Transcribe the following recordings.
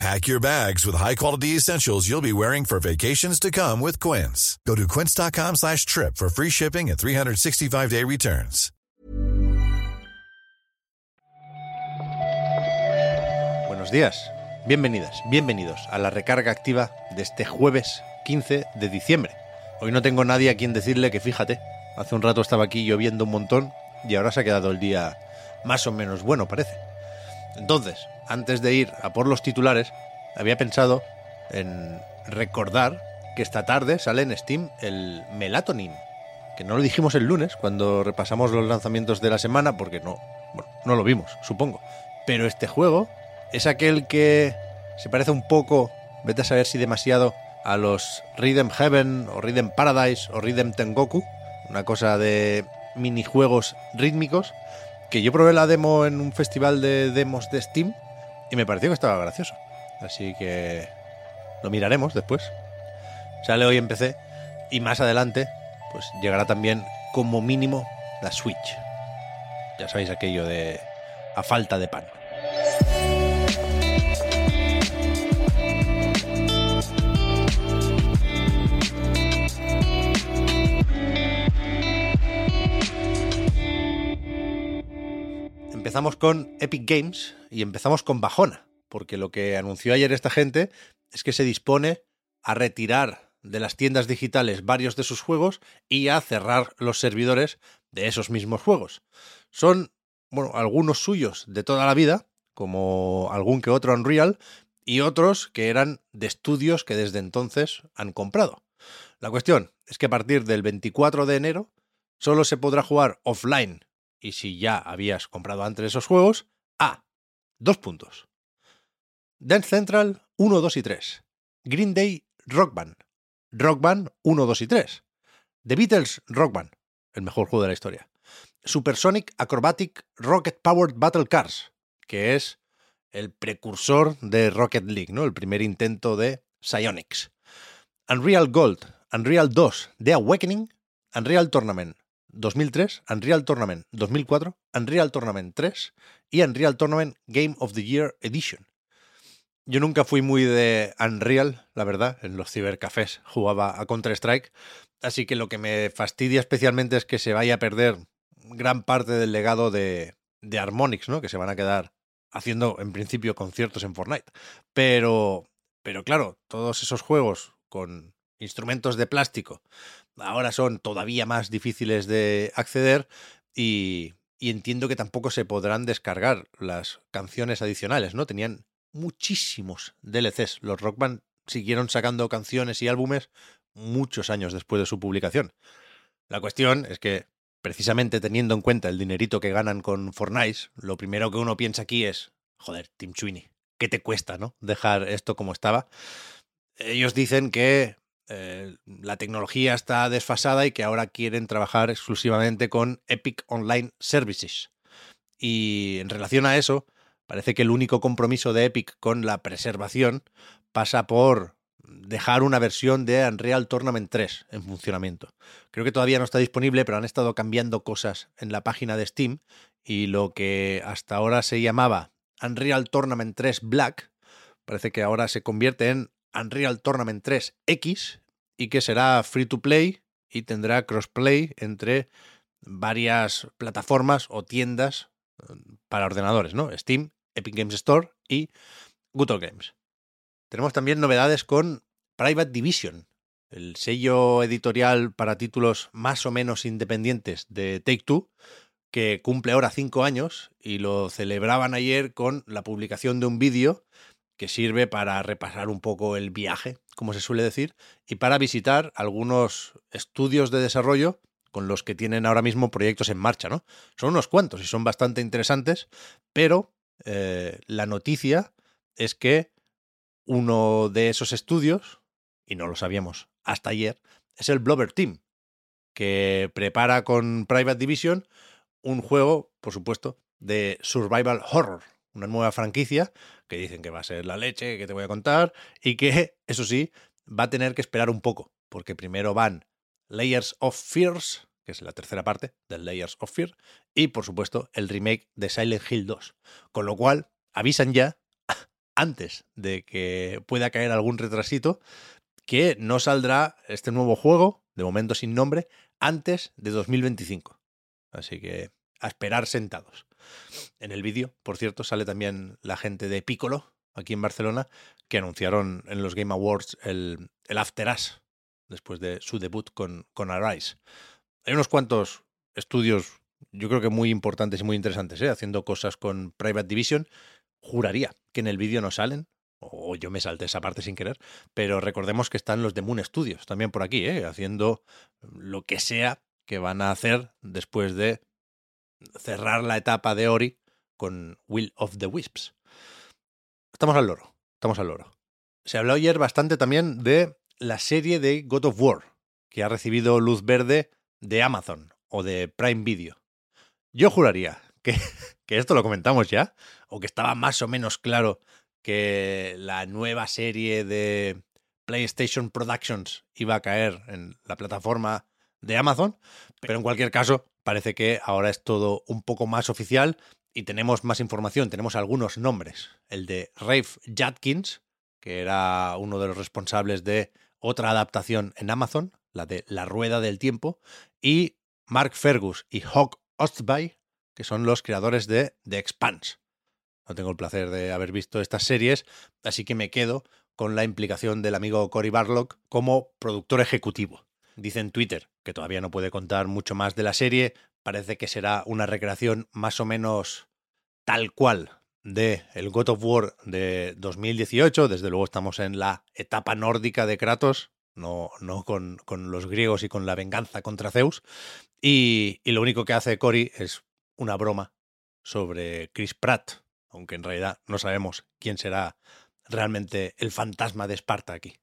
Pack your bags with high-quality essentials you'll be wearing for vacations to come with Quince. Go to quince.com slash trip for free shipping and 365-day returns. Buenos días, bienvenidas, bienvenidos a la recarga activa de este jueves 15 de diciembre. Hoy no tengo nadie a quien decirle que fíjate, hace un rato estaba aquí lloviendo un montón y ahora se ha quedado el día más o menos bueno, parece. Entonces, antes de ir a por los titulares, había pensado en recordar que esta tarde sale en Steam el Melatonin, que no lo dijimos el lunes cuando repasamos los lanzamientos de la semana, porque no, bueno, no lo vimos, supongo. Pero este juego es aquel que se parece un poco, vete a saber si demasiado, a los Rhythm Heaven o Rhythm Paradise o Rhythm Tengoku, una cosa de minijuegos rítmicos, que yo probé la demo en un festival de demos de Steam y me pareció que estaba gracioso. Así que lo miraremos después. Sale hoy en PC y más adelante pues llegará también como mínimo la Switch. Ya sabéis aquello de a falta de pan. Empezamos con Epic Games y empezamos con Bajona, porque lo que anunció ayer esta gente es que se dispone a retirar de las tiendas digitales varios de sus juegos y a cerrar los servidores de esos mismos juegos. Son, bueno, algunos suyos de toda la vida, como algún que otro Unreal, y otros que eran de estudios que desde entonces han comprado. La cuestión es que a partir del 24 de enero solo se podrá jugar offline y si ya habías comprado antes esos juegos, a dos puntos. Dance Central 1, 2 y 3. Green Day Rock Band. Rock Band 1, 2 y 3. The Beatles Rock Band, el mejor juego de la historia. Supersonic Acrobatic Rocket Powered Battle Cars, que es el precursor de Rocket League, ¿no? El primer intento de Psyonix. Unreal Gold, Unreal 2, The Awakening, Unreal Tournament 2003, Unreal Tournament 2004, Unreal Tournament 3 y Unreal Tournament Game of the Year Edition. Yo nunca fui muy de Unreal, la verdad, en los cibercafés jugaba a Counter-Strike, así que lo que me fastidia especialmente es que se vaya a perder gran parte del legado de, de Harmonix, ¿no? Que se van a quedar haciendo en principio conciertos en Fortnite. Pero, pero claro, todos esos juegos con instrumentos de plástico ahora son todavía más difíciles de acceder y, entiendo que tampoco se podrán descargar las canciones adicionales, ¿no? Tenían muchísimos DLCs. Los Rock Band siguieron sacando canciones y álbumes muchos años después de su publicación. La cuestión es que, precisamente teniendo en cuenta el dinerito que ganan con Fortnite, lo primero que uno piensa aquí es, joder, Tim Sweeney, ¿qué te cuesta, no? Dejar esto como estaba. Ellos dicen que eh, la tecnología está desfasada y que ahora quieren trabajar exclusivamente con Epic Online Services. Y en relación a eso, parece que el único compromiso de Epic con la preservación pasa por dejar una versión de Unreal Tournament 3 en funcionamiento. Creo que todavía no está disponible, pero han estado cambiando cosas en la página de Steam y lo que hasta ahora se llamaba Unreal Tournament 3 Black parece que ahora se convierte en Unreal Tournament 3X y que será free to play y tendrá crossplay entre varias plataformas o tiendas eh, para ordenadores, ¿no? Steam, Epic Games Store y Good Games. Tenemos también novedades con Private Division, el sello editorial para títulos más o menos independientes de Take Two, que cumple ahora cinco años y lo celebraban ayer con la publicación de un vídeo que sirve para repasar un poco el viaje, como se suele decir, y para visitar algunos estudios de desarrollo con los que tienen ahora mismo proyectos en marcha, ¿no? Son unos cuantos y son bastante interesantes, pero eh, la noticia es que uno de esos estudios, y no lo sabíamos hasta ayer, es el Blobber Team, que prepara con Private Division un juego, por supuesto, de survival horror, una nueva franquicia que dicen que va a ser la leche, que te voy a contar, y que, eso sí, va a tener que esperar un poco, porque primero van Layers of Fears, que es la tercera parte del Layers of Fear, y por supuesto el remake de Silent Hill 2. Con lo cual, avisan ya, antes de que pueda caer algún retrasito, que no saldrá este nuevo juego, de momento sin nombre, antes de 2025. Así que a esperar sentados. En el vídeo, por cierto, sale también la gente de Piccolo, aquí en Barcelona, que anunciaron en los Game Awards el, el After Us, después de su debut con, con Arise. Hay unos cuantos estudios, yo creo que muy importantes y muy interesantes, ¿eh? haciendo cosas con Private Division. Juraría que en el vídeo no salen, o yo me salté esa parte sin querer, pero recordemos que están los de Moon Studios también por aquí, ¿eh? haciendo lo que sea que van a hacer después de cerrar la etapa de Ori con Will of the Wisps. Estamos al loro, estamos al loro. Se habló ayer bastante también de la serie de God of War, que ha recibido luz verde de Amazon o de Prime Video. Yo juraría que, que esto lo comentamos ya, o que estaba más o menos claro que la nueva serie de PlayStation Productions iba a caer en la plataforma de Amazon, pero en cualquier caso parece que ahora es todo un poco más oficial y tenemos más información, tenemos algunos nombres. El de Rafe Jadkins, que era uno de los responsables de otra adaptación en Amazon, la de La Rueda del Tiempo, y Mark Fergus y Hawk Ostby, que son los creadores de The Expanse. No tengo el placer de haber visto estas series, así que me quedo con la implicación del amigo Cory Barlock como productor ejecutivo. Dice en Twitter que todavía no puede contar mucho más de la serie, parece que será una recreación más o menos tal cual de el God of War de 2018, desde luego estamos en la etapa nórdica de Kratos, no, no con, con los griegos y con la venganza contra Zeus, y, y lo único que hace Cory es una broma sobre Chris Pratt, aunque en realidad no sabemos quién será realmente el fantasma de Esparta aquí.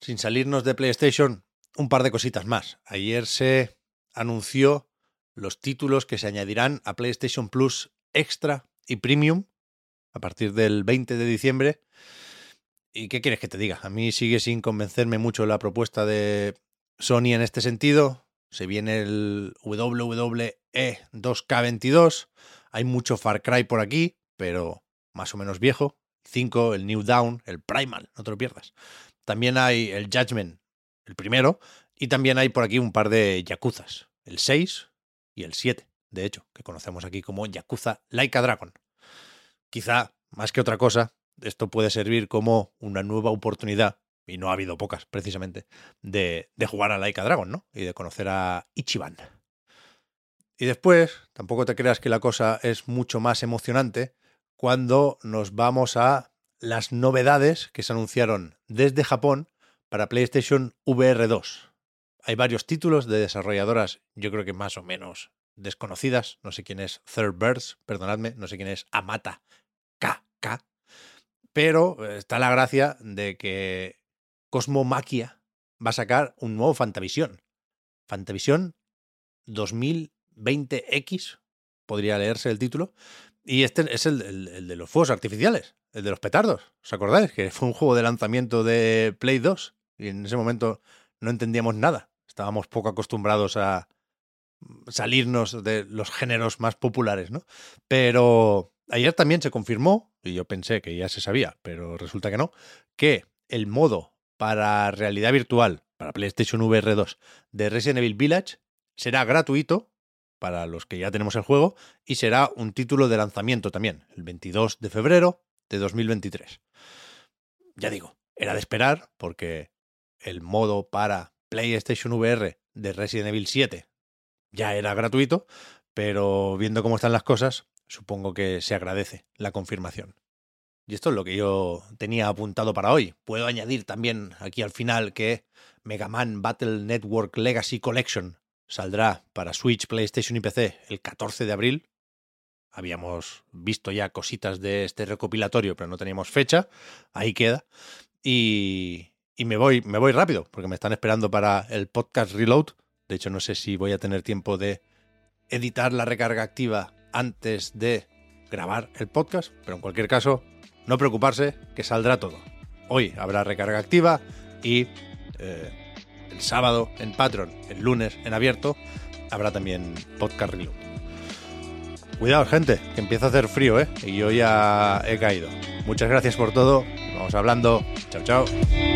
Sin salirnos de PlayStation, un par de cositas más. Ayer se anunció los títulos que se añadirán a PlayStation Plus Extra y Premium a partir del 20 de diciembre. ¿Y qué quieres que te diga? A mí sigue sin convencerme mucho la propuesta de Sony en este sentido. Se viene el WWE 2K22. Hay mucho Far Cry por aquí, pero más o menos viejo. 5, el New Down, el Primal, no te lo pierdas. También hay el Judgment, el primero, y también hay por aquí un par de Yakuzas, el 6 y el 7, de hecho, que conocemos aquí como Yakuza Laika Dragon. Quizá, más que otra cosa, esto puede servir como una nueva oportunidad, y no ha habido pocas precisamente, de, de jugar a Laika Dragon, ¿no? Y de conocer a Ichiban. Y después, tampoco te creas que la cosa es mucho más emocionante cuando nos vamos a las novedades que se anunciaron desde Japón para PlayStation VR 2. Hay varios títulos de desarrolladoras, yo creo que más o menos desconocidas. No sé quién es Third Birds, perdonadme, no sé quién es Amata KK. Pero eh, está la gracia de que Cosmo Maquia va a sacar un nuevo Fantavision. Fantavision 2020X, podría leerse el título. Y este es el, de los fuegos artificiales, el de los petardos. ¿Os acordáis? Que fue un juego de lanzamiento de Play 2 y en ese momento no entendíamos nada. Estábamos poco acostumbrados a salirnos de los géneros más populares, ¿no? Pero ayer también se confirmó, y yo pensé que ya se sabía, pero resulta que no, que el modo para realidad virtual, para PlayStation VR 2 de Resident Evil Village será gratuito para los que ya tenemos el juego y será un título de lanzamiento también, el 22 de febrero de 2023. Ya digo, era de esperar porque el modo para PlayStation VR de Resident Evil 7 ya era gratuito, pero viendo cómo están las cosas, supongo que se agradece la confirmación. Y esto es lo que yo tenía apuntado para hoy. Puedo añadir también aquí al final que Mega Man Battle Network Legacy Collection saldrá para Switch, PlayStation y PC el 14 de abril. Habíamos visto ya cositas de este recopilatorio, pero no teníamos fecha. Ahí queda. Y, y me voy, me voy rápido, porque me están esperando para el podcast Reload, De hecho, no sé si voy a tener tiempo de editar la recarga activa antes de grabar el podcast, pero en cualquier caso, no preocuparse, que saldrá todo. Hoy habrá recarga activa y eh, el sábado en Patreon, el lunes en abierto, habrá también podcast reload. Cuidado, gente, que empieza a hacer frío, ¿eh? Y yo ya he caído. Muchas gracias por todo. Vamos hablando. Chao, chao.